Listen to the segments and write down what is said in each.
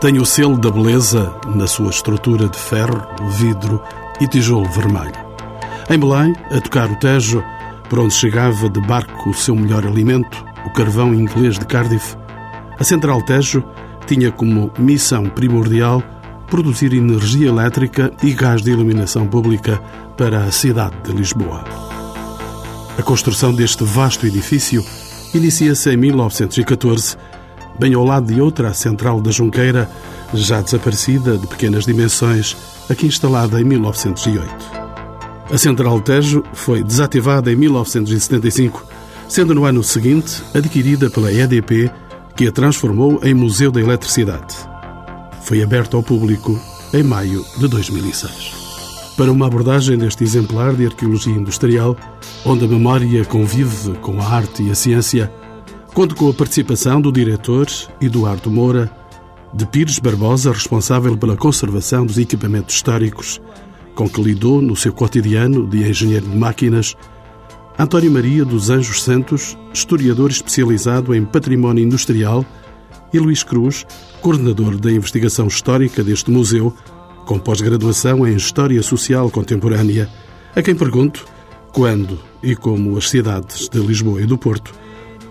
tem o selo da beleza na sua estrutura de ferro, vidro e tijolo vermelho. Em Belém, a tocar o Tejo, por onde chegava de barco o seu melhor alimento, o carvão inglês de Cardiff, a Central Tejo tinha como missão primordial produzir energia elétrica e gás de iluminação pública para a cidade de Lisboa. A construção deste vasto edifício inicia-se em 1914, bem ao lado de outra central da Junqueira, já desaparecida, de pequenas dimensões, aqui instalada em 1908. A Central Tejo foi desativada em 1975, sendo no ano seguinte adquirida pela EDP, que a transformou em Museu da Eletricidade. Foi aberta ao público em maio de 2006. Para uma abordagem deste exemplar de arqueologia industrial, onde a memória convive com a arte e a ciência, conto com a participação do diretor Eduardo Moura, de Pires Barbosa, responsável pela conservação dos equipamentos históricos, com que lidou no seu cotidiano de engenheiro de máquinas, António Maria dos Anjos Santos, historiador especializado em património industrial, e Luís Cruz, coordenador da investigação histórica deste museu, com pós-graduação em História Social Contemporânea, a quem pergunto quando e como as cidades de Lisboa e do Porto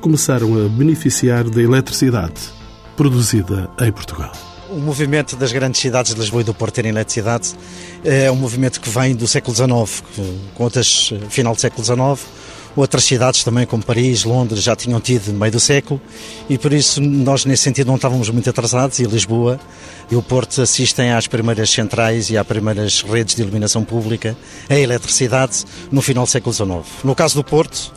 começaram a beneficiar da eletricidade produzida em Portugal. O movimento das grandes cidades de Lisboa e do Porto terem eletricidade é um movimento que vem do século XIX, contas final do século XIX. Outras cidades também, como Paris, Londres, já tinham tido no meio do século e por isso nós, nesse sentido, não estávamos muito atrasados e Lisboa e o Porto assistem às primeiras centrais e às primeiras redes de iluminação pública, a eletricidade, no final do século XIX. No caso do Porto,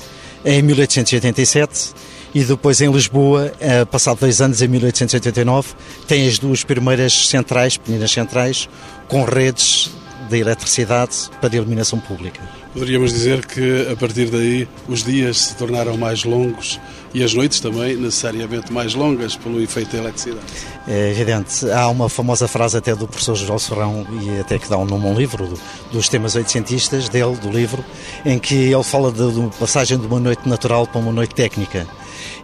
em 1887 e depois em Lisboa, eh, passado dois anos, em 1889, tem as duas primeiras centrais, pequenas centrais, com redes de eletricidade para iluminação pública. Poderíamos dizer que a partir daí os dias se tornaram mais longos e as noites também necessariamente mais longas pelo efeito da eletricidade. É evidente. Há uma famosa frase até do professor João Serrão e até que dá um nome a um livro, do, dos temas oitocentistas dele, do livro, em que ele fala de, de passagem de uma noite natural para uma noite técnica.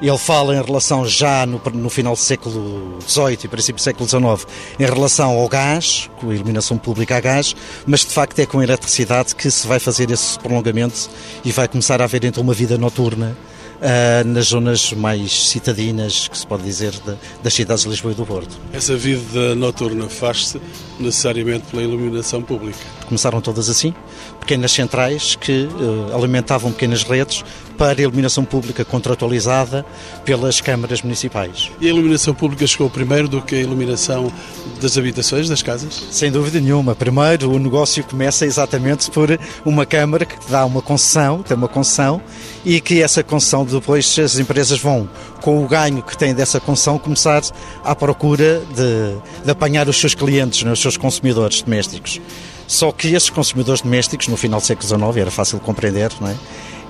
Ele fala em relação já no, no final do século XVIII e princípio do século XIX, em relação ao gás, com a iluminação pública a gás, mas de facto é com a eletricidade que se vai fazer esse prolongamento e vai começar a haver então uma vida noturna uh, nas zonas mais citadinas, que se pode dizer, de, das cidades de Lisboa e do Porto. Essa vida noturna faz-se necessariamente pela iluminação pública? Começaram todas assim, pequenas centrais que uh, alimentavam pequenas redes para a iluminação pública contratualizada pelas câmaras municipais. E a iluminação pública chegou primeiro do que a iluminação das habitações, das casas? Sem dúvida nenhuma. Primeiro, o negócio começa exatamente por uma câmara que dá uma concessão, tem uma concessão, e que essa concessão depois as empresas vão, com o ganho que têm dessa concessão, começar à procura de, de apanhar os seus clientes, né, os seus consumidores domésticos. Só que esses consumidores domésticos, no final do século XIX, era fácil de compreender, não é?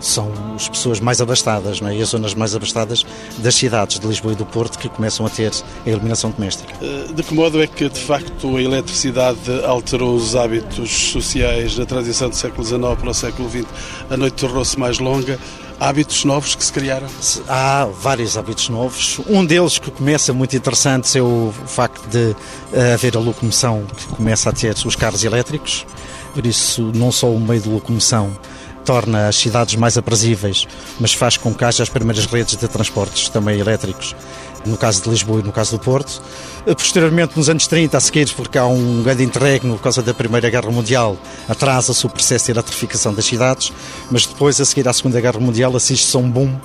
são as pessoas mais abastadas não é? e as zonas mais abastadas das cidades de Lisboa e do Porto que começam a ter a iluminação doméstica. Eh, de que modo é que, de facto, a eletricidade alterou os hábitos sociais da transição do século XIX para o século XX? A noite tornou-se mais longa, hábitos novos que se criaram? Há vários hábitos novos. Um deles que começa muito interessante é o facto de eh, haver a locomoção que começa a ter os carros elétricos. Por isso, não só o meio de locomoção torna as cidades mais aprazíveis, mas faz com que haja as primeiras redes de transportes também elétricos, no caso de Lisboa e no caso do Porto. Posteriormente, nos anos 30, a seguir, porque há um grande interregno por causa da Primeira Guerra Mundial, atrasa-se o processo de eletrificação das cidades, mas depois, a seguir à Segunda Guerra Mundial, assiste-se a um boom,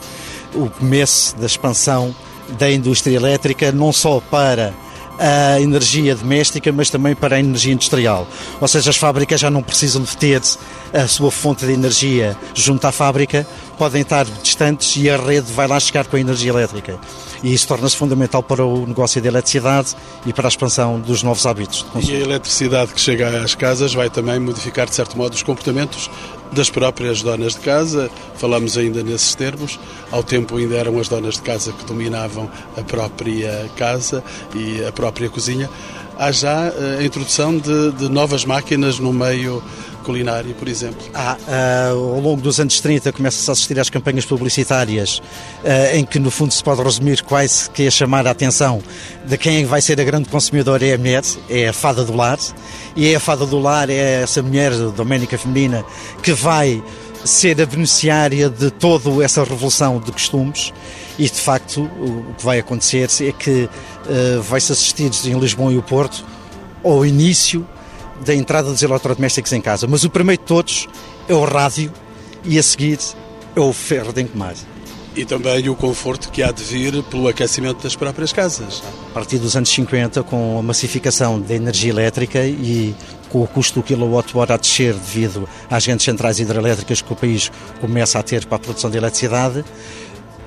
o começo da expansão da indústria elétrica, não só para a energia doméstica, mas também para a energia industrial. Ou seja, as fábricas já não precisam de ter a sua fonte de energia junto à fábrica, podem estar distantes e a rede vai lá chegar com a energia elétrica e isso torna-se fundamental para o negócio da eletricidade e para a expansão dos novos hábitos. E a eletricidade que chega às casas vai também modificar, de certo modo, os comportamentos das próprias donas de casa. Falamos ainda nesses termos. Ao tempo ainda eram as donas de casa que dominavam a própria casa e a própria cozinha. Há já eh, a introdução de, de novas máquinas no meio culinária, por exemplo? Ah, ao longo dos anos 30 começa-se a assistir às campanhas publicitárias uh, em que no fundo se pode resumir quase que a chamar a atenção de quem vai ser a grande consumidora é a mulher, é a fada do lar e é a fada do lar, é essa mulher doménica feminina que vai ser a beneficiária de toda essa revolução de costumes e de facto o que vai acontecer é que uh, vai-se assistir em Lisboa e o Porto ao início da entrada dos eletrodomésticos em casa. Mas o primeiro de todos é o rádio e a seguir é o ferro de encomar. E também o conforto que há de vir pelo aquecimento das próprias casas. A partir dos anos 50, com a massificação da energia elétrica e com o custo do quilowatt-hora a descer devido às grandes centrais hidrelétricas que o país começa a ter para a produção de eletricidade,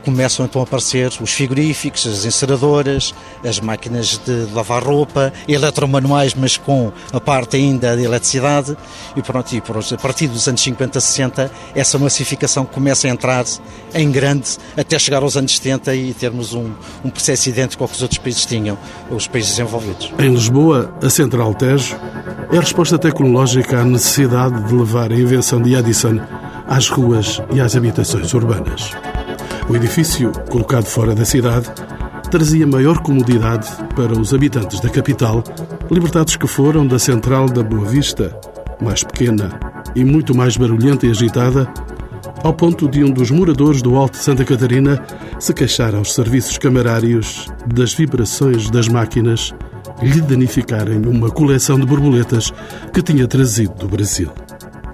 começam então a aparecer os frigoríficos, as enceradoras, as máquinas de lavar roupa, eletromanuais, mas com a parte ainda de eletricidade. E pronto, e a partir dos anos 50, 60, essa massificação começa a entrar em grande até chegar aos anos 70 e termos um, um processo idêntico ao que os outros países tinham, os países desenvolvidos. Em Lisboa, a Central Tejo é a resposta tecnológica à necessidade de levar a invenção de Edison às ruas e às habitações urbanas. O edifício, colocado fora da cidade, trazia maior comodidade para os habitantes da capital, libertados que foram da central da Boa Vista, mais pequena e muito mais barulhenta e agitada, ao ponto de um dos moradores do Alto Santa Catarina se queixar aos serviços camarários das vibrações das máquinas lhe danificarem uma coleção de borboletas que tinha trazido do Brasil.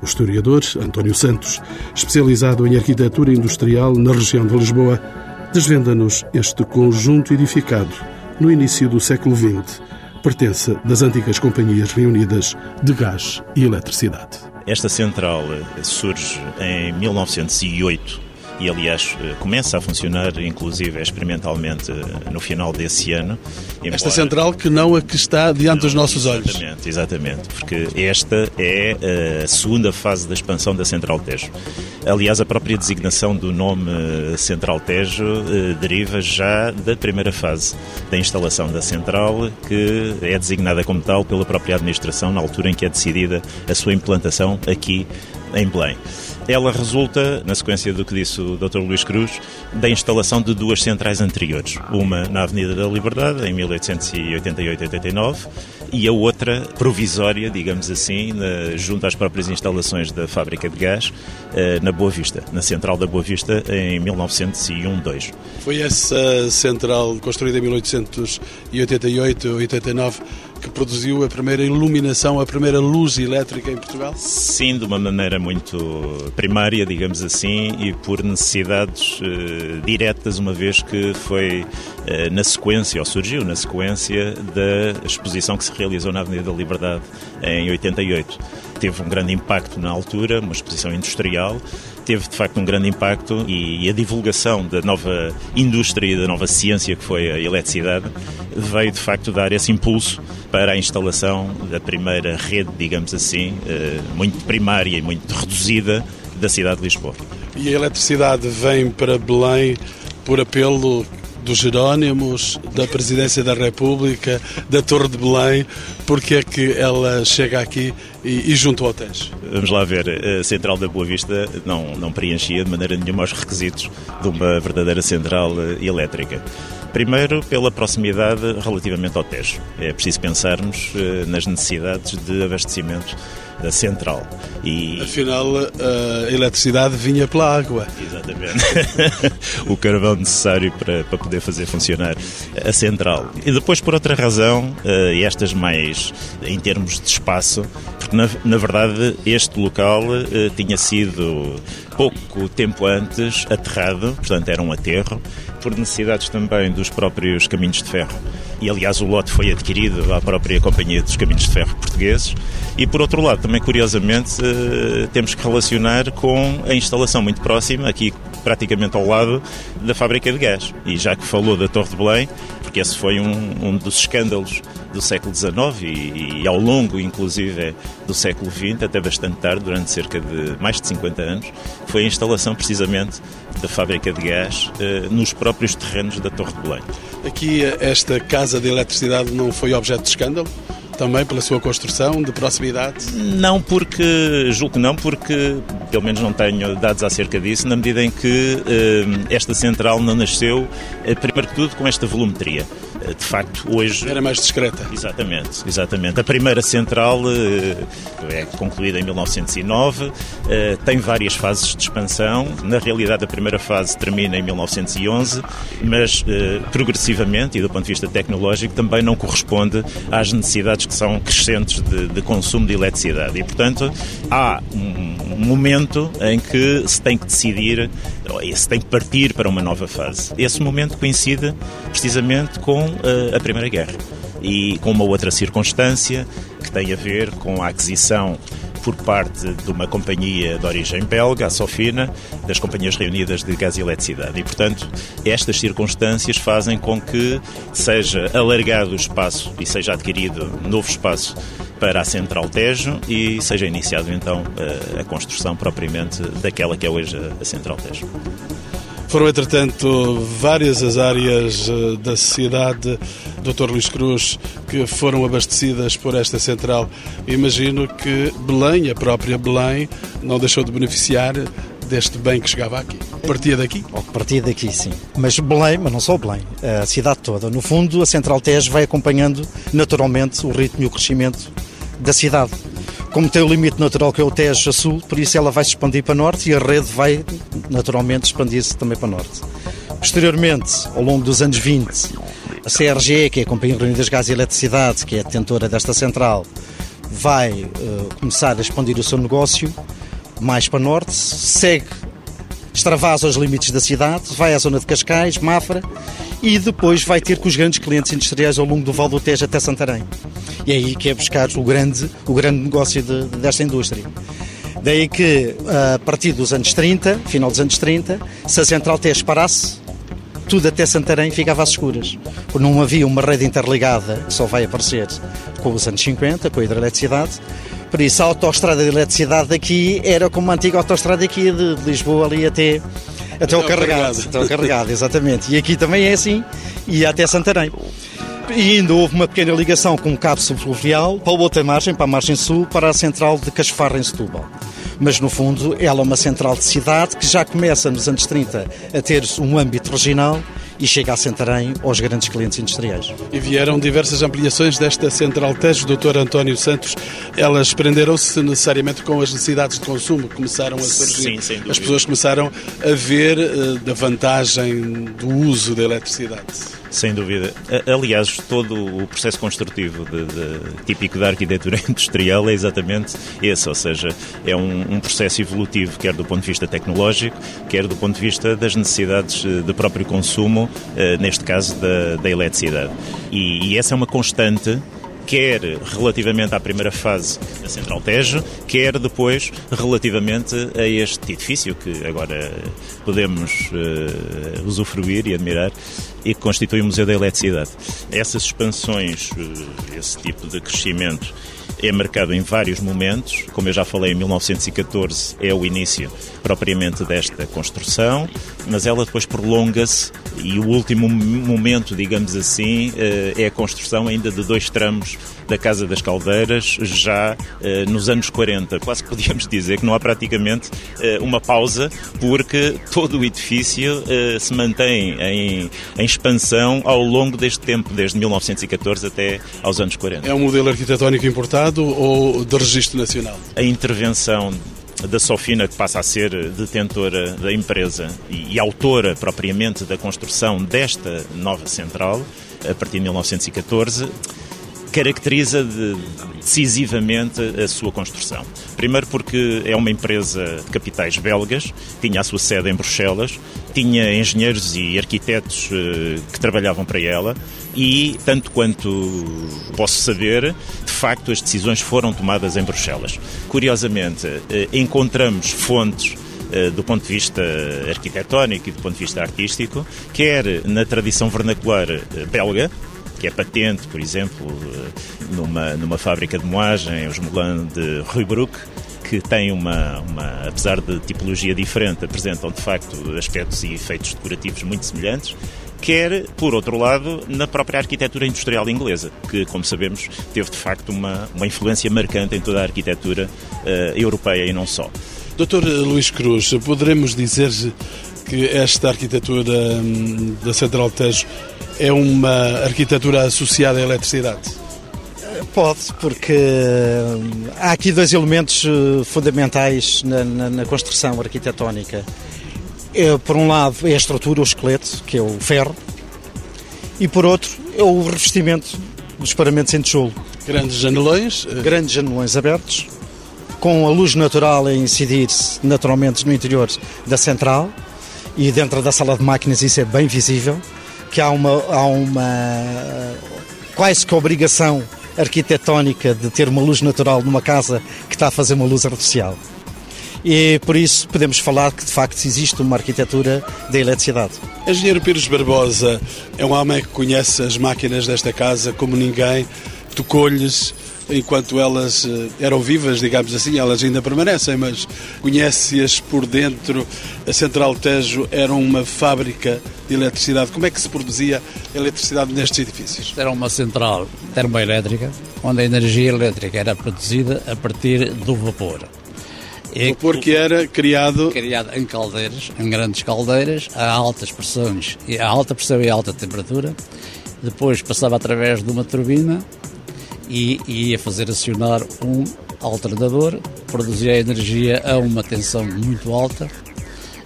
O historiador António Santos, especializado em arquitetura industrial na região de Lisboa, desvenda-nos este conjunto edificado no início do século XX, pertence das antigas companhias reunidas de gás e eletricidade. Esta central surge em 1908 e aliás eh, começa a funcionar inclusive experimentalmente eh, no final desse ano. Embora... Esta central que não a que está diante dos nossos olhos. Exatamente, exatamente, porque esta é eh, a segunda fase da expansão da Central Tejo. Aliás, a própria designação do nome Central Tejo deriva já da primeira fase da instalação da central, que é designada como tal pela própria administração na altura em que é decidida a sua implantação aqui em Belém. Ela resulta, na sequência do que disse o Dr. Luís Cruz, da instalação de duas centrais anteriores. Uma na Avenida da Liberdade, em 1888-89, e a outra provisória, digamos assim, na, junto às próprias instalações da fábrica de gás, eh, na Boa Vista, na Central da Boa Vista, em 1901-2. Foi essa central construída em 1888-89 que produziu a primeira iluminação, a primeira luz elétrica em Portugal? Sim, de uma maneira muito primária, digamos assim, e por necessidades uh, diretas, uma vez que foi uh, na sequência, ou surgiu na sequência da exposição que se realizou na Avenida da Liberdade em 88. Teve um grande impacto na altura, uma exposição industrial, teve de facto um grande impacto e a divulgação da nova indústria e da nova ciência que foi a eletricidade veio de facto dar esse impulso para a instalação da primeira rede, digamos assim, eh, muito primária e muito reduzida da cidade de Lisboa. E a eletricidade vem para Belém por apelo dos Jerónimos, da Presidência da República, da Torre de Belém, porque é que ela chega aqui e, e junto ao Tejo? Vamos lá ver, a Central da Boa Vista não, não preenchia de maneira nenhuma os requisitos de uma verdadeira central eh, elétrica. Primeiro, pela proximidade relativamente ao Tejo. É preciso pensarmos eh, nas necessidades de abastecimento da central. E... Afinal, a eletricidade vinha pela água. Exatamente. o carvão necessário para, para poder fazer funcionar a central. E depois, por outra razão, eh, e estas mais em termos de espaço, porque na, na verdade este local tinha sido pouco tempo antes aterrado, portanto era um aterro, por necessidades também dos próprios caminhos de ferro. E aliás o lote foi adquirido à própria Companhia dos Caminhos de Ferro Portugueses. E por outro lado, também curiosamente, uh, temos que relacionar com a instalação muito próxima, aqui praticamente ao lado da fábrica de gás. E já que falou da Torre de Belém, porque esse foi um, um dos escândalos do século XIX e, e, ao longo, inclusive, do século XX, até bastante tarde, durante cerca de mais de 50 anos, foi a instalação precisamente da fábrica de gás eh, nos próprios terrenos da Torre de Belém. Aqui, esta casa de eletricidade não foi objeto de escândalo? também pela sua construção de proximidade? Não, porque, julgo que não, porque pelo menos não tenho dados acerca disso, na medida em que eh, esta central não nasceu, eh, primeiro que tudo, com esta volumetria. Eh, de facto, hoje. Era mais discreta. Exatamente, exatamente. A primeira central eh, é concluída em 1909, eh, tem várias fases de expansão. Na realidade, a primeira fase termina em 1911, mas progressivamente, e do ponto de vista tecnológico, também não corresponde às necessidades que são crescentes de, de consumo de eletricidade. E, portanto, há um momento em que se tem que decidir, se tem que partir para uma nova fase. Esse momento coincide precisamente com uh, a Primeira Guerra e com uma outra circunstância que tem a ver com a aquisição por parte de uma companhia de origem belga, a Sofina, das Companhias Reunidas de Gás e Eletricidade. E, portanto, estas circunstâncias fazem com que seja alargado o espaço e seja adquirido novo espaço para a Central Tejo e seja iniciado então a, construção propriamente daquela que é hoje a Central Tejo. Foram, entretanto, várias as áreas eh, da cidade, Dr. Luís Cruz, que foram abastecidas por esta central. Imagino que Belém, a própria Belém, não deixou de beneficiar deste bem que chegava aqui. Partia daqui? Oh, partia daqui, sim. Mas Belém, mas não só Belém, a cidade toda. No fundo, a Central Tejo vai acompanhando naturalmente o ritmo e o crescimento da cidade. Como tem o limite natural que é o Tejo a sul, por isso ela vai se expandir para norte e a rede vai naturalmente expandir-se também para norte. Posteriormente, ao longo dos anos 20, a CRG, que é a Companhia Reunida das Gás e Eletricidade, que é a detentora desta central, vai uh, começar a expandir o seu negócio mais para norte, segue, extravasa os limites da cidade, vai à zona de Cascais, Mafra e depois vai ter com os grandes clientes industriais ao longo do Val do Tejo até Santarém. E é aí que é buscar o grande, o grande negócio de, desta indústria. Daí que, a partir dos anos 30, final dos anos 30, se a Central Tejo parasse, tudo até Santarém ficava às escuras. Não havia uma rede interligada que só vai aparecer com os anos 50, com a hidroeletricidade. Por isso, a autoestrada de eletricidade daqui era como a antiga autoestrada aqui de Lisboa ali até até o carregado. Até o carregado, exatamente. E aqui também é assim, e até Santarém. E ainda houve uma pequena ligação com um cabo subfluvial para a outra margem, para a margem sul, para a central de Casfarra em Setúbal. Mas, no fundo, ela é uma central de cidade que já começa nos anos 30 a ter um âmbito regional e chega a Santarém aos grandes clientes industriais. E vieram diversas ampliações desta central Tejo, Dr. António Santos. Elas prenderam-se necessariamente com as necessidades de consumo que começaram a surgir. Sim, as pessoas começaram a ver uh, da vantagem do uso da eletricidade. Sem dúvida. Aliás, todo o processo construtivo de, de, típico da arquitetura industrial é exatamente esse, ou seja, é um, um, processo evolutivo, quer do ponto de vista tecnológico, quer do ponto de vista das necessidades eh, de próprio consumo, eh, neste caso da, da eletricidade. E, e essa é uma constante quer relativamente à primeira fase da Central Tejo, quer depois relativamente a este edifício que agora podemos uh, usufruir e admirar e que constitui o Museu da Eletricidade. Essas expansões, uh, esse tipo de crescimento é marcado em vários momentos. Como eu já falei, em 1914 é o início propriamente desta construção, mas ela depois prolonga-se e o último momento, digamos assim, eh, é a construção ainda de dois tramos da Casa das Caldeiras, já eh, nos anos 40. Quase que podíamos dizer que não há praticamente eh, uma pausa, porque todo o edifício se mantém em, em expansão ao longo deste tempo, desde 1914 até aos anos 40. É um modelo arquitetónico importado ou de registro nacional? A intervenção da Sofina, que passa a ser detentora da empresa e, e autora propriamente da construção desta nova central, a partir de 1914, caracteriza de, decisivamente a sua construção. Primeiro porque é uma empresa de capitais belgas, tinha a sua sede em Bruxelas, tinha engenheiros e arquitetos eh, que trabalhavam para ela e, tanto quanto posso saber, de facto as decisões foram tomadas em Bruxelas. Curiosamente, eh, encontramos fontes eh, do ponto de vista arquitetónico e do ponto de vista artístico, quer na tradição vernacular belga, que é patente, por exemplo, numa, numa fábrica de moagem, os Moulins de Ruybrook, que têm uma, uma, apesar de tipologia diferente, apresentam de facto aspectos e efeitos decorativos muito semelhantes quer, por outro lado, na própria arquitetura industrial inglesa, que, como sabemos, teve de facto uma, uma influência marcante em toda a arquitetura uh, europeia e não só. Doutor Luís Cruz, poderemos dizer que esta arquitetura hum, da Central Tejo é uma arquitetura associada à eletricidade? Pode, porque hum, há aqui dois elementos eh, fundamentais na, na, na construção arquitetónica. É, por um lado é a estrutura, o esqueleto, que é o ferro, e por outro é o revestimento dos paramentos em tijolo. Grandes janelões? Eh, Grandes janelões abertos, com a luz natural a incidir naturalmente no interior da central e dentro da sala de máquinas isso é bem visível, que há uma, há uma quase que obrigação arquitetónica de ter uma luz natural numa casa que está a fazer uma luz artificial. E por isso podemos falar que de facto existe uma arquitetura da eletricidade. Engenheiro Pires Barbosa é um homem que conhece as máquinas desta casa como ninguém, tocou-lhes enquanto elas eh, eram vivas, digamos assim, elas ainda permanecem, mas conhece-as por dentro. A Central Tejo era uma fábrica de eletricidade. Como é que se produzia eletricidade nestes edifícios? Era uma central termoelétrica, onde a energia elétrica era produzida a partir do vapor. E vapor que era criado... Criado em caldeiras, em grandes caldeiras, a altas pressões, a alta pressão e a alta temperatura. Depois passava através de uma turbina e ia fazer acionar um alternador, produzia energia a uma tensão muito alta,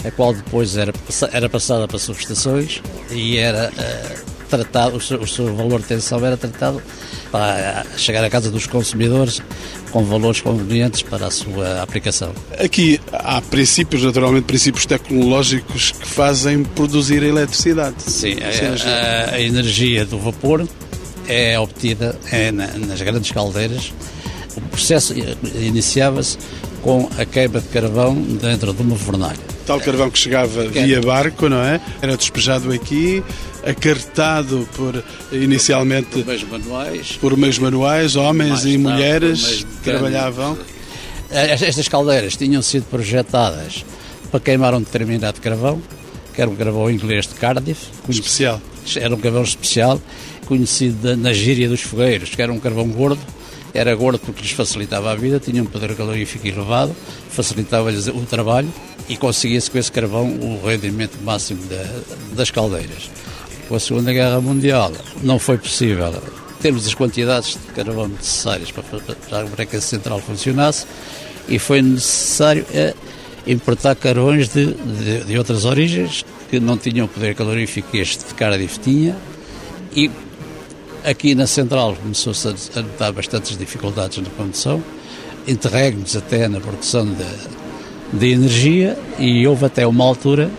a qual depois era, era passada para subestações e era uh, tratado, o seu, o seu, valor de tensão era tratado para chegar à casa dos consumidores com valores convenientes para a sua aplicação. Aqui há princípios, naturalmente, princípios tecnológicos que fazem produzir a eletricidade. Sim, a, a, a energia do vapor é obtida é, nas grandes caldeiras. O processo iniciava-se com a queima de carvão dentro de uma fornalha. Tal carvão que chegava via barco, não é? Era despejado aqui, acarretado por inicialmente por meios manuais, por meios manuais homens e mulheres que trabalhavam. Estas caldeiras tinham sido projetadas para queimar um determinado carvão, que era um carvão inglês de Cardiff. Especial. Era um carvão especial conhecido na gíria dos fogueiros, que era um carvão gordo, era gordo porque lhes facilitava a vida, tinha um poder calorífico elevado, facilitava-lhes o trabalho e conseguia-se com esse carvão o rendimento máximo das caldeiras. Com a Segunda Guerra Mundial não foi possível termos as quantidades de carvão necessárias para, para, para que a central funcionasse e foi necessário é, importar carvões de, de, de, outras origens que não tinham o poder calorífico que este de Cardiff tinha e Aqui na Central começou-se a notar bastantes dificuldades na condução, interregnos até na produção de, de energia e houve até uma altura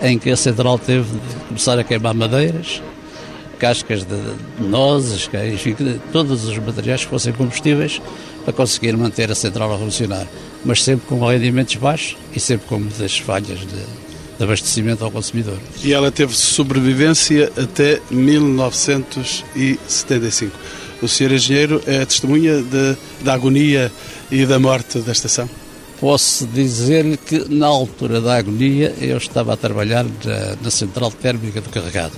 em que a Central teve de começar a queimar madeiras, cascas de nozes, enfim, todos os materiais que fossem combustíveis para conseguir manter a central a funcionar, mas sempre com rendimentos baixos e sempre com muitas falhas de, de abastecimento ao consumidor. E ela teve sobrevivência até 1975. O senhor engenheiro é testemunha de, da agonia e da morte da estação? Posso dizer-lhe que na altura da agonia eu estava a trabalhar na, na central térmica do carregado.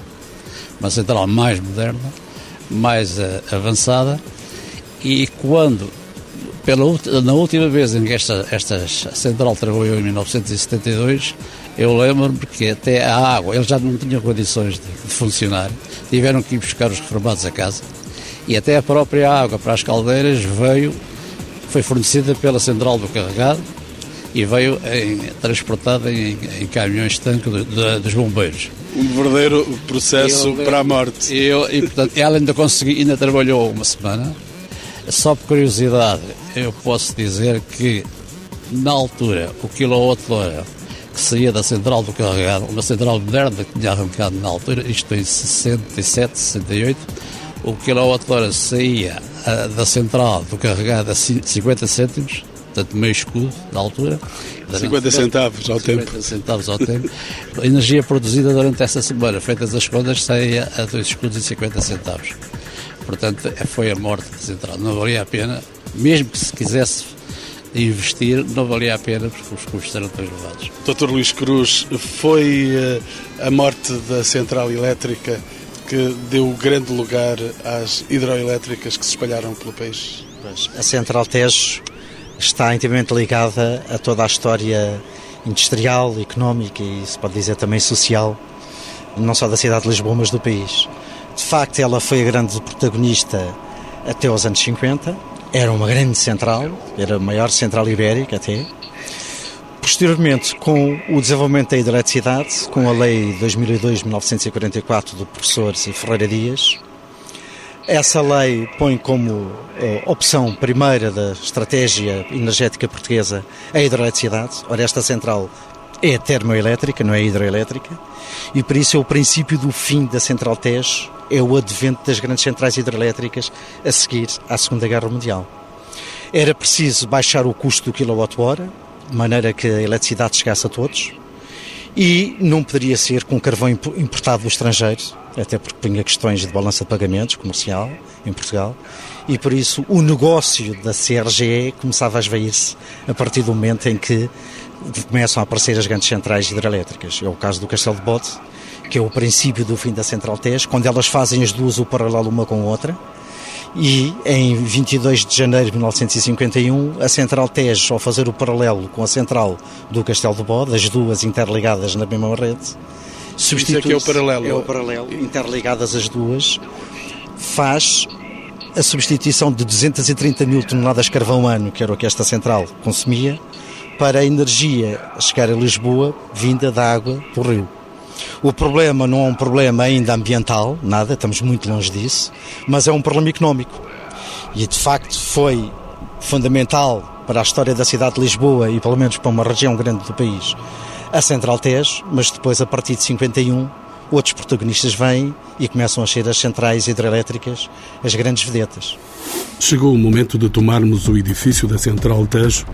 Uma central mais moderna, mais uh, avançada e quando pela, na última vez em que esta, esta central trabalhou em 1972 eu lembro-me que até a água, eles já não tinham condições de, de, funcionar, tiveram que ir buscar os reformados a casa e até a própria água para as caldeiras veio, foi fornecida pela central do carregado e veio em, transportada em, em caminhões-tanque dos bombeiros. Um verdadeiro processo eu, para a morte. Eu, e, portanto, ela ainda conseguiu, ainda trabalhou uma semana. Só por curiosidade, eu posso dizer que na altura o quilowatt-hora que saía da central do carregado, uma central moderna que tinha arrancado na altura, isto em 67, 68, o quilowatt-hora saía uh, da central do carregado a 50 cêntimos, portanto meio escudo na altura. 50 centavos ao 50 tempo. centavos ao tempo. A energia produzida durante essa semana, feitas as contas, saía a 2 escudos e 50 centavos. Portanto, foi a morte da central. Não valia a pena, mesmo que se quisesse investir, não valia a pena porque os custos eram tão elevados. Dr. Luís Cruz, foi eh, a morte da central elétrica que deu grande lugar às hidroelétricas que se espalharam pelo país? A Central Tejo está intimamente ligada a toda a história industrial, económica e se pode dizer também social, não só da cidade de Lisboa, mas do país. De facto, ela foi a grande protagonista até os anos 50, era uma grande central, era a maior central ibérica até. Posteriormente, com o desenvolvimento da hidroeletricidade, com a Lei 2002-1944 do professor Ferreira Dias, essa lei põe como uh, opção primeira da estratégia energética portuguesa a hidroeletricidade. Ora, esta central é termoelétrica, não é hidroelétrica, e por isso é o princípio do fim da Central Tejo, é o advento das grandes centrais hidroelétricas a seguir à Segunda Guerra Mundial. Era preciso baixar o custo do quilowatt-hora, de maneira que a eletricidade chegasse a todos, e não poderia ser com carvão importado do estrangeiro, até porque punha questões de balança de pagamentos comercial em Portugal, e por isso o negócio da CRGE começava a esvair-se a partir do momento em que começam a aparecer as grandes centrais hidrelétricas. É o caso do Castelo de Bode, que é o princípio do fim da Central TES, quando elas fazem as duas o paralelo uma com a outra, e em 22 de janeiro de 1951 a Central Tejo, ao fazer o paralelo com a Central do Castelo de Bode, as duas interligadas na mesma rede, substitui Isso é, é o paralelo. É o paralelo, interligadas as duas, faz a substituição de 230 mil toneladas de carvão ano, que era o que esta central consumia, para a energia chegar a Lisboa vinda da água do rio. O problema não é um problema ainda ambiental, nada, estamos muito longe disso, mas é um problema económico. E de facto foi fundamental para a história da cidade de Lisboa e pelo menos para uma região grande do país a Central Tejo, mas depois a partir de 51 outros protagonistas vêm e começam a ser as centrais hidrelétricas, as grandes vedetas. Chegou o momento de tomarmos o edifício da Central Tejo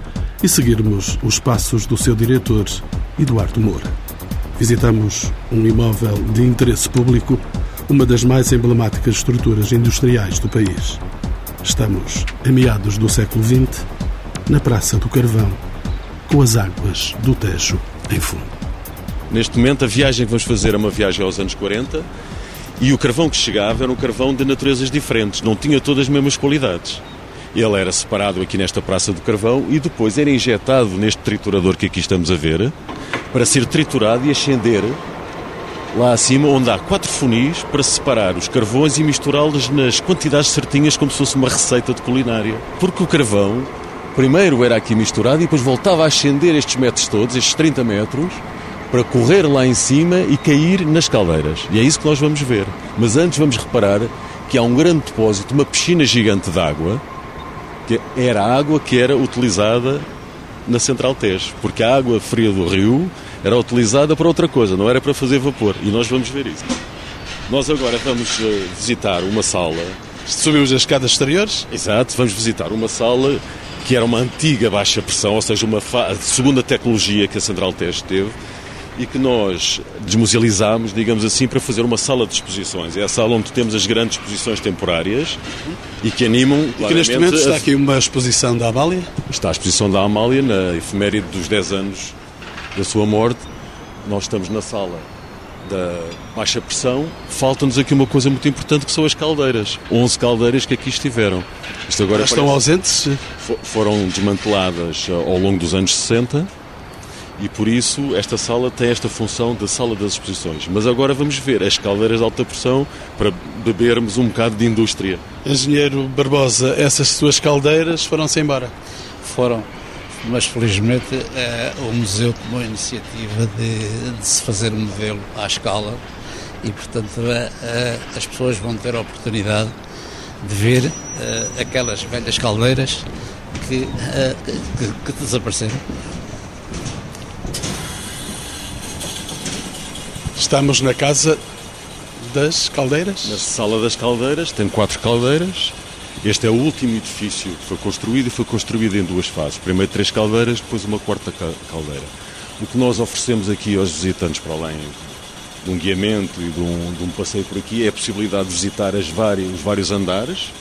e seguirmos os passos do seu diretor, Eduardo Moura. Visitamos um imóvel de interesse público, uma das mais emblemáticas estruturas industriais do país. Estamos a meados do século XX, na Praça do Carvão, com as águas do Tejo em fundo. Neste momento, a viagem que vamos fazer é uma viagem aos anos 40 e o carvão que chegava era um carvão de naturezas diferentes, não tinha todas as mesmas qualidades. Ele era separado aqui nesta Praça do Carvão e depois era injetado neste triturador que aqui estamos a ver para ser triturado e ascender lá acima, onde há quatro funis para separar os carvões e misturá-los nas quantidades certinhas como se fosse uma receita de culinária. Porque o carvão primeiro era aqui misturado e depois voltava a ascender estes metros todos, estes 30 metros, para correr lá em cima e cair nas caldeiras. E é isso que nós vamos ver. Mas antes vamos reparar que há um grande depósito, uma piscina gigante de água, que era a água que era utilizada na Central Tejo, porque a água fria do rio era utilizada para outra coisa, não era para fazer vapor. E nós vamos ver isso. Nós agora vamos eh, visitar uma sala. Subimos as escadas exteriores? Exato, vamos visitar uma sala que era uma antiga baixa pressão, ou seja, uma segunda tecnologia que a Central Tejo teve e que nós desmusealizámos, digamos assim, para fazer uma sala de exposições. É a sala onde temos as grandes exposições temporárias e que animam. E que neste momento está aqui uma exposição da Amália? Está a exposição da Amália, na efeméride dos 10 anos da sua morte. Nós estamos na sala da baixa pressão, falta-nos aqui uma coisa muito importante que são as caldeiras. 11 caldeiras que aqui estiveram. Isto agora estão ausentes? Foram desmanteladas eh, ao longo dos anos 60 e por isso esta sala tem esta função de sala das exposições. Mas agora vamos ver as caldeiras de alta pressão para bebermos um bocado de indústria. Engenheiro Barbosa, essas suas caldeiras foram-se embora? Foram, mas felizmente é, o museu tomou a iniciativa de, de, se fazer um modelo à escala e portanto é, é, as pessoas vão ter a oportunidade de ver aquelas velhas caldeiras que, que, que desapareceram Estamos na casa das caldeiras? Na sala das caldeiras, tem quatro caldeiras. Este é o último edifício que foi construído e foi construído em duas fases. Primeiro três caldeiras, depois uma quarta caldeira. O que nós oferecemos aqui aos visitantes, para além de um guiamento e de um, de um passeio por aqui, é a possibilidade de visitar as várias, os vários andares,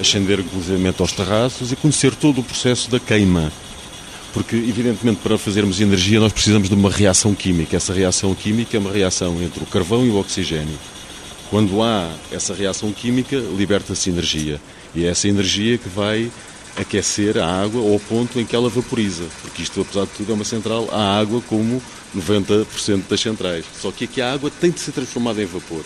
ascender inclusivamente aos terraços e conhecer todo o processo da queima Porque, evidentemente, para fazermos energia nós precisamos de uma reação química. Essa reação química é uma reação entre o carvão e o oxigênio. Quando há essa reação química, liberta-se energia. E é essa energia que vai aquecer a água ao ponto em que ela vaporiza. Porque isto, apesar de tudo, é uma central à água como 90% das centrais. Só que aqui a água tem de ser transformada em vapor.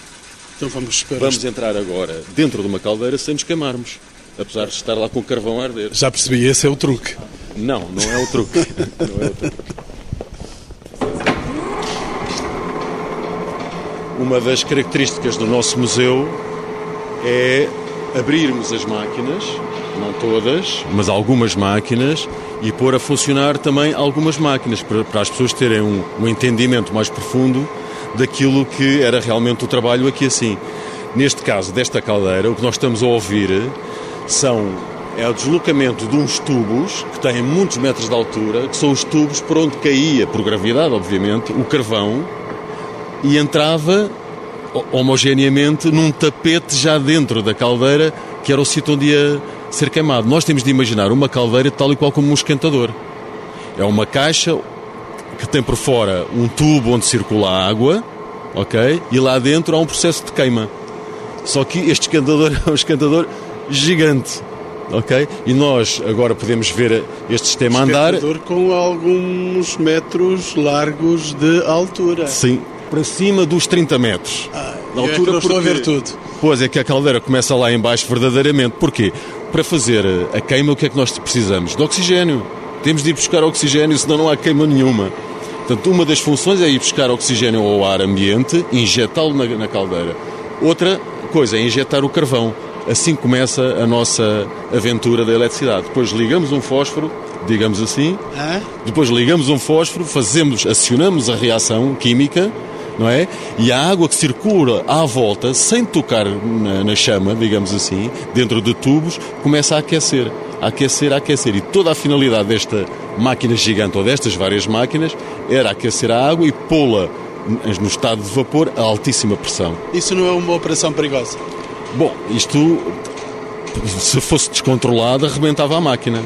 Então vamos para Vamos entrar agora dentro de uma caldeira sem nos queimarmos. Apesar de estar lá com o carvão a arder. Já percebi, esse é o truque. Não, não é o truque. não é o truque. Uma das características do nosso museu é abrirmos as máquinas, não todas, mas algumas máquinas, e pôr a funcionar também algumas máquinas, para, para as pessoas terem um, um entendimento mais profundo daquilo que era realmente o trabalho aqui assim. Neste caso, desta caldeira, o que nós estamos a ouvir são é o deslocamento de uns tubos que têm muitos metros de altura, que são os tubos por onde caía, por gravidade, obviamente, o carvão e entrava homogeneamente num tapete já dentro da caldeira, que era o sítio onde ia ser queimado. Nós temos de imaginar uma caldeira tal e qual como um esquentador. É uma caixa que tem por fora um tubo onde circula a água, ok? E lá dentro há um processo de queima. Só que este esquentador é um esquentador gigante, ok? E nós agora podemos ver este sistema andar. Com alguns metros largos de altura. Sim, para cima dos 30 metros. Ah, na altura é estou a ver tudo. Pois é que a caldeira começa lá embaixo verdadeiramente. Porquê? Para fazer a queima, o que é que nós precisamos? De oxigênio. Temos de ir buscar oxigênio, senão não há queima nenhuma. Portanto, uma das funções é ir buscar oxigênio ao ar ambiente injetá-lo na, na caldeira. Outra coisa é injetar o carvão. Assim começa a nossa aventura da eletricidade. Depois ligamos um fósforo, digamos assim. Ah? Depois ligamos um fósforo, fazemos, acionamos a reação química, não é? E a água que circula à volta, sem tocar na, na chama, digamos assim, dentro de tubos, começa a aquecer, a aquecer, a aquecer. E toda a finalidade desta máquina gigante ou destas várias máquinas era aquecer a água e pô-la no estado de vapor a altíssima pressão. Isso não é uma operação perigosa? Bom, isto, se fosse descontrolado, arrebentava a máquina.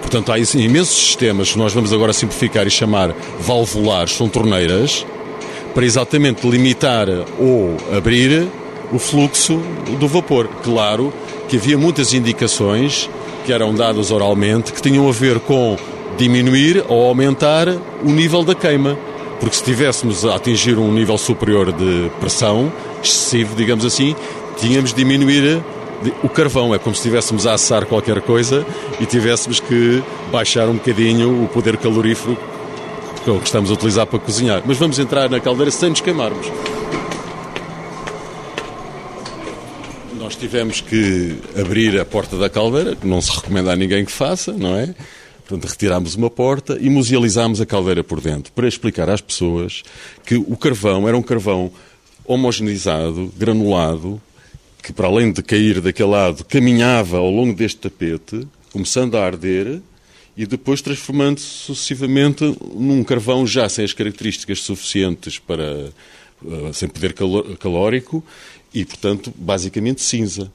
Portanto, há imensos sistemas que nós vamos agora simplificar e chamar valvulares, são torneiras, para exatamente limitar ou abrir o fluxo do vapor. Claro que havia muitas indicações que eram dadas oralmente que tinham a ver com diminuir ou aumentar o nível da queima. Porque se estivéssemos a atingir um nível superior de pressão, excessivo, digamos assim, tínhamos de diminuir o carvão. É como se estivéssemos a assar qualquer coisa e tivéssemos que baixar um bocadinho o poder calorífero que estamos a utilizar para cozinhar. Mas vamos entrar na caldeira sem nos queimarmos. Nós tivemos que abrir a porta da caldeira, que não se recomenda a ninguém que faça, não é? Portanto, retirámos uma porta e musealizámos a caldeira por dentro, para explicar às pessoas que o carvão era um carvão homogeneizado, granulado, que para além de cair daquele lado, caminhava ao longo deste tapete, começando a arder e depois transformando-se sucessivamente num carvão já sem as características suficientes para uh, sem poder calórico e, portanto, basicamente cinza.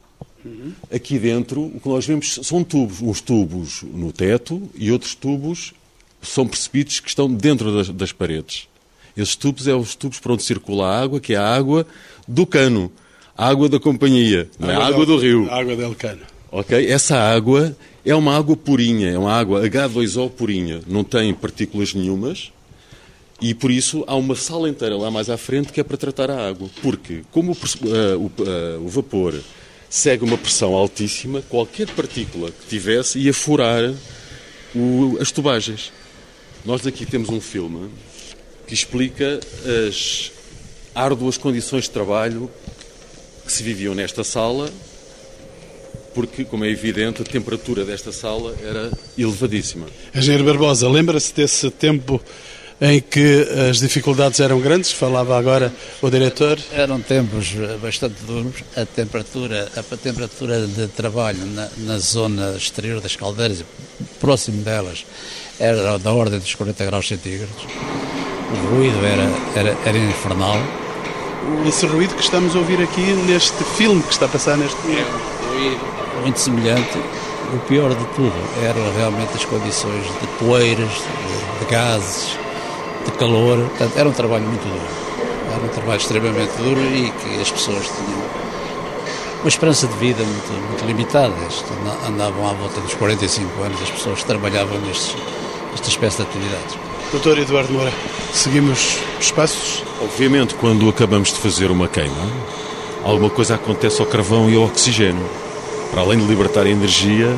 Aqui dentro, o que nós vemos são tubos, uns tubos no teto e outros tubos são percebidos que estão dentro das, das paredes. Esses tubos são os tubos para onde circula a água, que é a água do cano, água da companhia, não é água do rio. Água del cano. Ok? Essa água é uma água purinha, é uma água H2O purinha, não tem partículas nenhumas e por isso há uma sala inteira lá mais à frente que é para tratar a água. Porque, como o, uh, o, uh, o vapor segue uma pressão altíssima, qualquer partícula que tivesse ia furar o, as tubagens. Nós aqui temos um filme que explica as árduas condições de trabalho que se viviam nesta sala porque, como é evidente, a temperatura desta sala era elevadíssima. Engenheiro Barbosa, lembra-se desse tempo em que as dificuldades eram grandes? Falava agora o diretor. Eram tempos bastante duros. A temperatura, a temperatura de trabalho na, na zona exterior das caldeiras, próximo delas, era da ordem dos 40 graus centígrados. O ruído era, era, era infernal. Esse ruído que estamos a ouvir aqui neste filme que está a passar neste momento. É um ruído muito semelhante o pior de tudo eram realmente as condições de poeiras, de, de gases, de calor. Portanto, era um trabalho muito duro. Era um trabalho extremamente duro e que as pessoas tinham uma esperança de vida muito, muito limitada. Andavam à volta dos 45 anos as pessoas que trabalhavam nestes, nesta espécie de atividades. Doutor Eduardo Moura, seguimos os passos? Obviamente, quando acabamos de fazer uma queima, alguma coisa acontece ao carvão e ao oxigênio. Para além de libertar energia,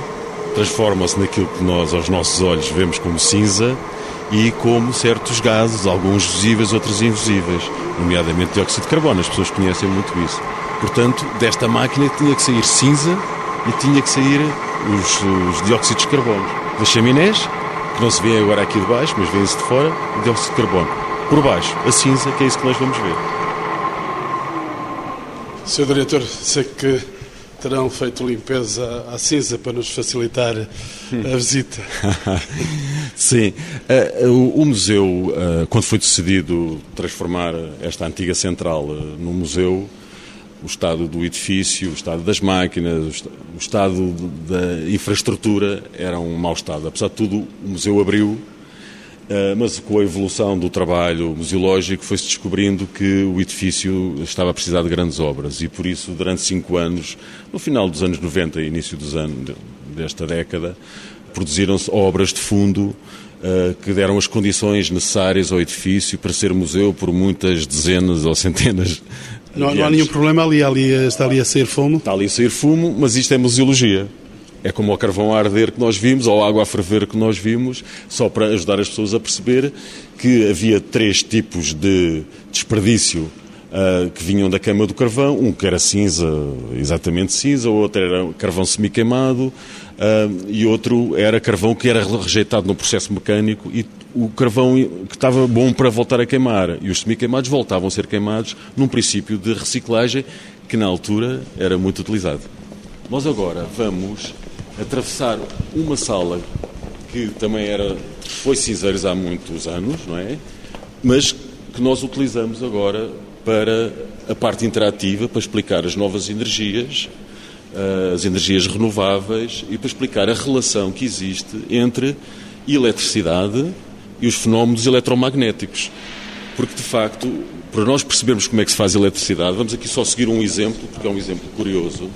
transforma-se naquilo que nós, aos nossos olhos, vemos como cinza e como certos gases, alguns visíveis, outros invisíveis, nomeadamente dióxido de carbono. As pessoas conhecem muito isso. Portanto, desta máquina tinha que sair cinza e tinha que sair os, os dióxidos de carbono. Das chaminés, que não se vê agora aqui de baixo, mas vê-se de fora, o dióxido de carbono. Por baixo, a cinza, que é isso que nós vamos ver. Sr. Diretor, sei que terão feito limpeza à cinza para nos facilitar a visita. Sim. Uh, o, museu, uh, quando foi decidido transformar esta antiga central num museu, o estado do edifício, o estado das máquinas, o estado da infraestrutura era um mau estado. Apesar de tudo, o museu abriu, eh, mas com a evolução do trabalho museológico foi-se descobrindo que o edifício estava a precisar de grandes obras e por isso, durante cinco anos, no final dos anos 90 e início dos anos desta década, produziram-se obras de fundo eh, que deram as condições necessárias ao edifício para ser museu por muitas dezenas ou centenas não, não há nenhum problema ali, ali, está ali a sair fumo? Está ali a sair fumo, mas isto é museologia. É como o carvão a arder que nós vimos, ou a água a ferver que nós vimos, só para ajudar as pessoas a perceber que havia três tipos de desperdício uh, que vinham da queima do carvão. Um que era cinza, exatamente cinza, o outro era carvão semi-queimado, e outro era carvão que era rejeitado no processo mecânico e o carvão que estava bom para voltar a queimar e os semi-queimados voltavam a ser queimados num princípio de reciclagem que na altura era muito utilizado. Nós agora vamos atravessar uma sala que também era foi cinzeiros há muitos anos, não é? Mas que nós utilizamos agora para a parte interativa, para explicar as novas energias, as energias renováveis e para explicar a relação que existe entre eletricidade e os fenómenos eletromagnéticos. Porque, de facto, para nós percebermos como é que se faz eletricidade, vamos aqui só seguir um exemplo, porque é um exemplo curioso.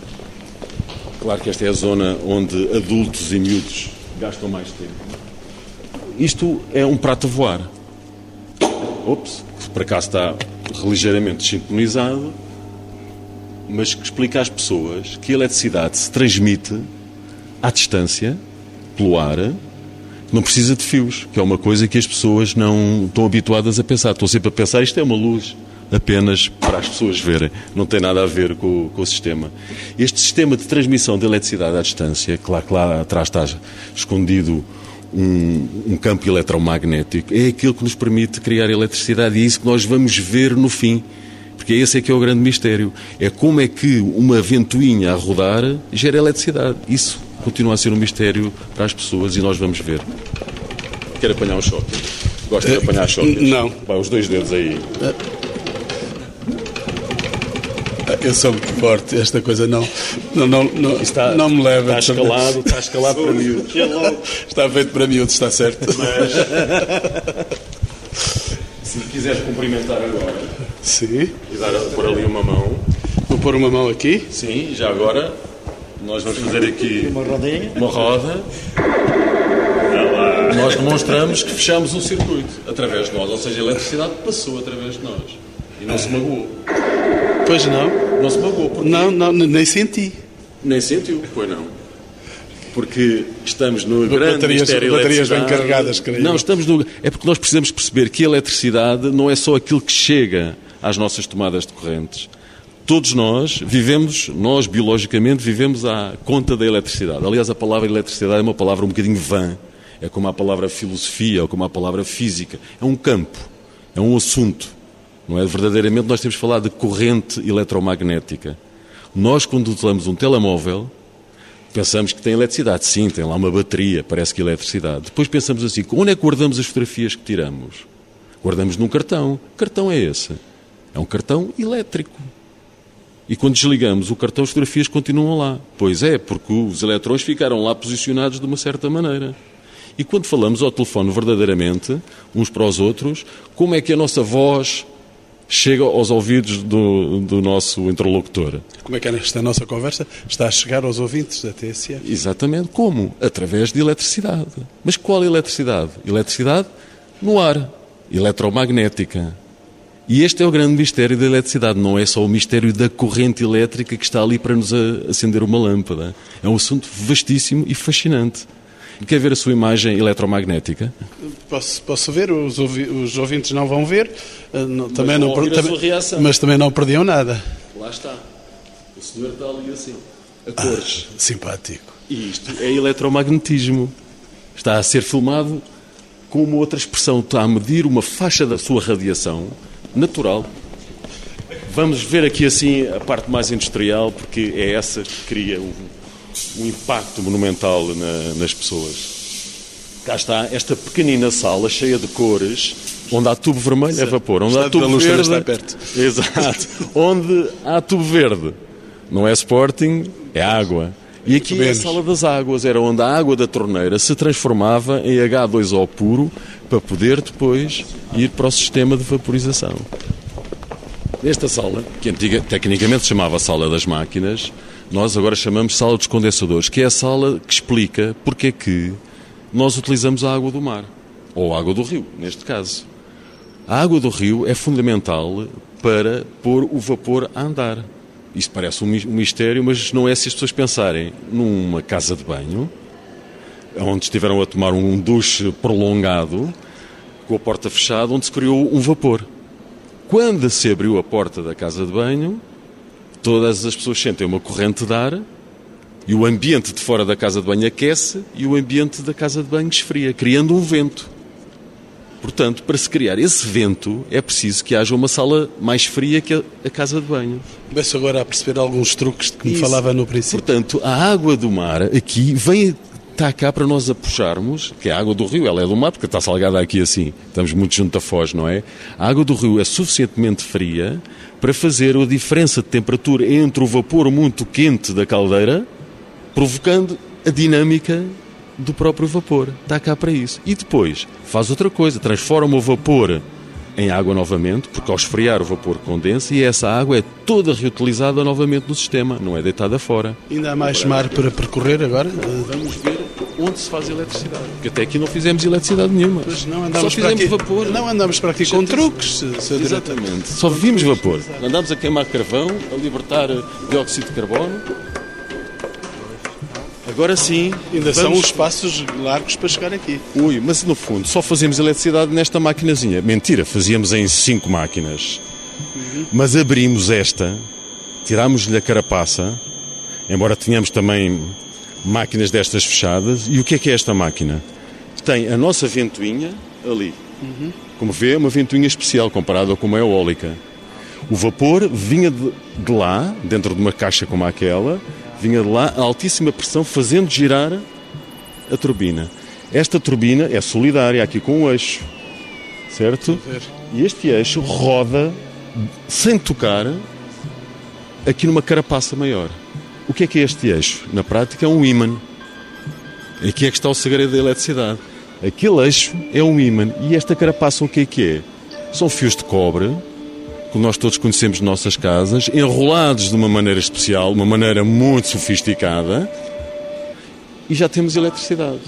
Claro que esta é a zona onde adultos e miúdos gastam mais tempo. Isto é um prato a voar. Ops, que para cá está ligeiramente sincronizado, mas que explica às pessoas que a eletricidade se transmite à distância, pelo ar, não precisa de fios, que é uma coisa que as pessoas não estão habituadas a pensar. Estão sempre a pensar, isto é uma luz apenas para as pessoas verem, não tem nada a ver com, com o sistema. Este sistema de transmissão de eletricidade à distância, que lá atrás está escondido um, um, campo eletromagnético, é aquilo que nos permite criar eletricidade e é isso que nós vamos ver no fim. Porque esse é que é o grande mistério. É como é que uma ventoinha a rodar gera eletricidade. Isso continua a ser um mistério para as pessoas e nós vamos ver. Quer apanhar um choque? Gosta de apanhar choques? Não. Vai, os dois dedos aí. Eu sou muito forte, esta coisa não, não, não, não, está, não me leva. Está escalado, está escalado para miúdos. Está feito para miúdos, está certo. Mas, se quiseres cumprimentar agora. Sim. E dar, pôr ali uma mão. Vou pôr uma mão aqui. Sim, já agora nós vamos fazer aqui uma rodinha. Uma roda. Nós demonstramos que fechamos um circuito através de nós, ou seja, a eletricidade passou através de nós e não se magoou. Pois não. Não se magoou. Porque... Não, não, nem senti. Nem sentiu, pois não. Porque estamos no grande baterias, mistério baterias bem carregadas, creio. Não, estamos no... É porque nós precisamos perceber que a eletricidade não é só aquilo que chega às nossas tomadas de correntes Todos nós vivemos, nós biologicamente vivemos à conta da eletricidade. Aliás, a palavra eletricidade é uma palavra um bocadinho vã. É como a palavra filosofia ou como a palavra física. É um campo, é um assunto. Não é? Verdadeiramente nós temos que falar de corrente eletromagnética. Nós, quando utilizamos um telemóvel, pensamos que tem eletricidade. Sim, tem lá uma bateria, parece que eletricidade. Depois pensamos assim, onde é que guardamos as fotografias que tiramos? Guardamos num cartão. Cartão é esse? É um cartão elétrico. E quando desligamos o cartão, as fotografias continuam lá. Pois é, porque os eletrões ficaram lá posicionados de uma certa maneira. E quando falamos ao telefone verdadeiramente, uns para os outros, como é que a nossa voz chega aos ouvidos do, do nosso interlocutor? Como é que esta nossa conversa está a chegar aos ouvintes da TSF? Exatamente. Como? Através de eletricidade. Mas qual eletricidade? Eletricidade no ar. Eletromagnética. E este é o grande mistério da eletricidade. Não é só o mistério da corrente elétrica que está ali para nos acender uma lâmpada. É um assunto vastíssimo e fascinante. Quer ver a sua imagem eletromagnética? Posso, posso ver, os, ouvi os ouvintes não vão ver, uh, não, também não, também, mas também não perdiam nada. Lá está. O senhor está ali assim, a cores. Ah, simpático. E isto é eletromagnetismo. Está a ser filmado com uma outra expressão. Está a medir uma faixa da sua radiação natural. Vamos ver aqui assim a parte mais industrial, porque é essa que cria o, um impacto monumental na, nas pessoas. Cá está esta pequenina sala cheia de cores, onde há tubo vermelho é vapor, onde há tubo verde está perto. Exato. onde há tubo verde, não é Sporting, é água. E aqui é a sala das águas, era onde a água da torneira se transformava em H2O puro para poder depois ir para o sistema de vaporização. Nesta sala, que antiga, tecnicamente se chamava Sala das Máquinas, nós agora chamamos Sala dos Condensadores, que é a sala que explica porque é que nós utilizamos a água do mar, ou a água do rio, neste caso. A água do rio é fundamental para pôr o vapor a andar. Isto parece um mistério, mas não é se as pessoas pensarem numa casa de banho, onde estiveram a tomar um duche prolongado, com a porta fechada, onde se criou um vapor. Quando se abriu a porta da casa de banho, todas as pessoas sentem uma corrente de ar e o ambiente de fora da casa de banho aquece e o ambiente da casa de banho esfria, criando um vento. Portanto, para se criar esse vento, é preciso que haja uma sala mais fria que a, casa de banho. Começo agora a perceber alguns truques que me Isso. falava no princípio. Portanto, a água do mar aqui vem está cá para nós a puxarmos, que é a água do rio, ela é do mar, porque está salgada aqui assim, estamos muito junto a Foz, não é? A água do rio é suficientemente fria para fazer a diferença de temperatura entre o vapor muito quente da caldeira, provocando a dinâmica do próprio vapor. Está cá para isso. E depois faz outra coisa, transforma o vapor em água novamente, porque ao esfriar o vapor condensa e essa água é toda reutilizada novamente no sistema, não é deitada fora. Ainda há mais mar para percorrer agora? Vamos ver onde se faz eletricidade. Porque até aqui não fizemos eletricidade nenhuma. Pois não andamos Só fizemos vapor. Não andamos para aqui com truques. Exatamente. Só vimos vapor. Andamos a queimar carvão, a libertar dióxido de carbono. Agora sim. Ainda são os passos largos para chegar aqui. Ui, mas no fundo só fazemos eletricidade nesta maquinazinha. Mentira, fazíamos em cinco máquinas. Uhum. Mas abrimos esta, tirámos-lhe a carapaça, embora tenhamos também máquinas destas fechadas. E o que é que é esta máquina? Tem a nossa ventoinha ali. Uhum. Como vê, é uma ventoinha especial comparada com uma eólica. O vapor vinha de, de, lá, dentro de uma caixa como aquela, vinha de lá a altíssima pressão, fazendo girar a turbina. Esta turbina é solidária aqui com o eixo, certo? E este eixo roda sem tocar aqui numa carapaça maior. O que é que é este eixo? Na prática é um ímã. Aqui é que está o segredo da eletricidade. Aquele eixo é um ímã. E esta carapaça o que é que é? São fios de cobre, que nós todos conhecemos de nossas casas, enrolados de uma maneira especial, uma maneira muito sofisticada, e já temos eletricidade.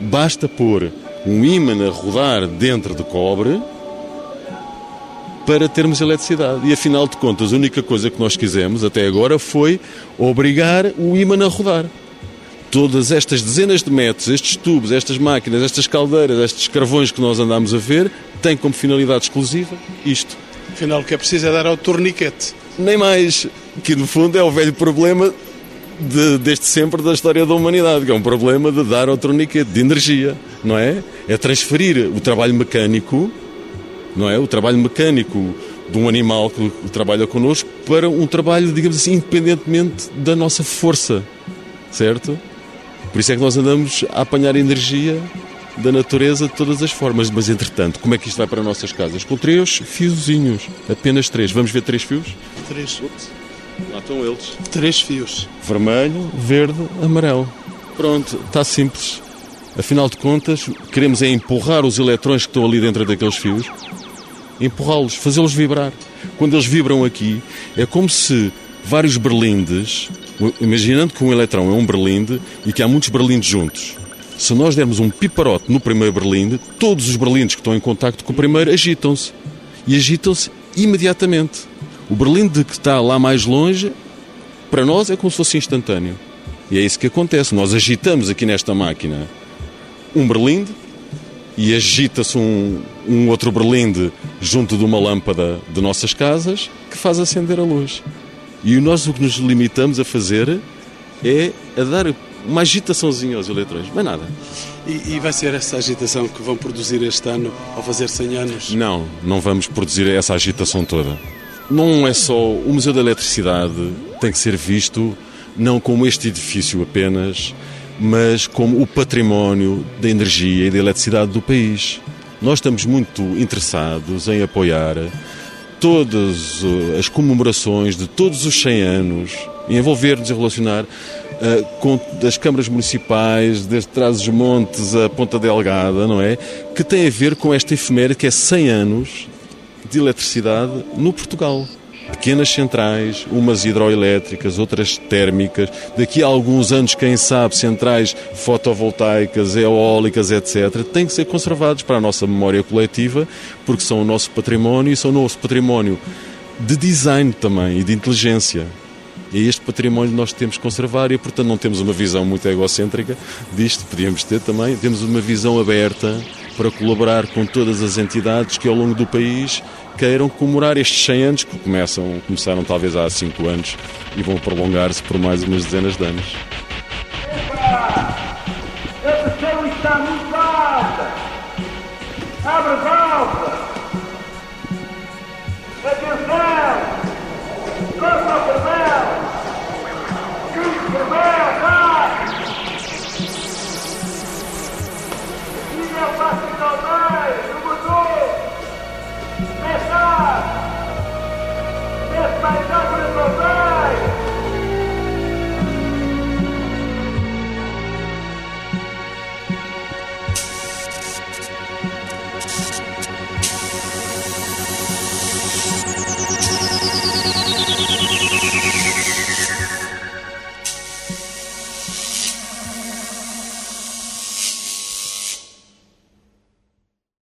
Basta pôr um ímã a rodar dentro de cobre para termos eletricidade. E afinal de contas, a única coisa que nós quisemos até agora foi obrigar o ímã a rodar. Todas estas dezenas de metros, estes tubos, estas máquinas, estas caldeiras, estes carvões que nós andamos a ver, têm como finalidade exclusiva isto. Afinal, o que é preciso é dar ao torniquete. Nem mais, que no fundo é o velho problema de, desde sempre da história da humanidade, que é um problema de dar ao torniquete, de energia, não é? É transferir o trabalho mecânico não é? O trabalho mecânico de um animal que trabalha connosco para um trabalho, digamos assim, independentemente da nossa força, certo? Por isso é que nós andamos a apanhar energia da natureza de todas as formas. Mas, entretanto, como é que isto vai para nossas casas? Com três fiozinhos, apenas três. Vamos ver três fios? Três. Lá estão eles. Três fios. Vermelho, verde, amarelo. Pronto, está simples. Afinal de contas, queremos é empurrar os eletrões que estão ali dentro daqueles fios, empurrá-los, fazê-los vibrar. Quando eles vibram aqui, é como se vários berlindes, imaginando que um eletrão é um berlinde e que há muitos berlindes juntos. Se nós dermos um piparote no primeiro berlinde, todos os berlindes que estão em contacto com o primeiro agitam-se. E agitam-se imediatamente. O berlinde que está lá mais longe, para nós é como se fosse instantâneo. E é isso que acontece. Nós agitamos aqui nesta máquina um berlinde e agita-se um, um outro berlinde junto de uma lâmpada de nossas casas que faz acender a luz. E nós o que nos limitamos a fazer é a dar uma agitaçãozinha aos eletrões, mais nada. E, e, vai ser essa agitação que vão produzir este ano ao fazer 100 anos? Não, não vamos produzir essa agitação toda. Não é só o Museu da Eletricidade tem que ser visto não como este edifício apenas, mas como o património da energia e da eletricidade do país. Nós estamos muito interessados em apoiar todas eh, as comemorações de todos os 100 anos, envolver-nos e relacionar uh, com as câmaras municipais, desde Trás-os-Montes a Ponta Delgada, não é? Que tem a ver com esta efeméride que é 100 anos de eletricidade no Portugal pequenas centrais, umas hidroelétricas, outras térmicas, daqui a alguns anos, quem sabe, centrais fotovoltaicas, eólicas, etc., têm que ser conservados para a nossa memória coletiva, porque são o nosso património e são o nosso património de design também e de inteligência. E é este património nós temos que conservar e, portanto, não temos uma visão muito egocêntrica disto, podíamos ter também, temos uma visão aberta para colaborar com todas as entidades que ao longo do país queiram comemorar estes 100 anos, que começam, começaram talvez há 5 anos e vão prolongar-se por mais umas dezenas de anos.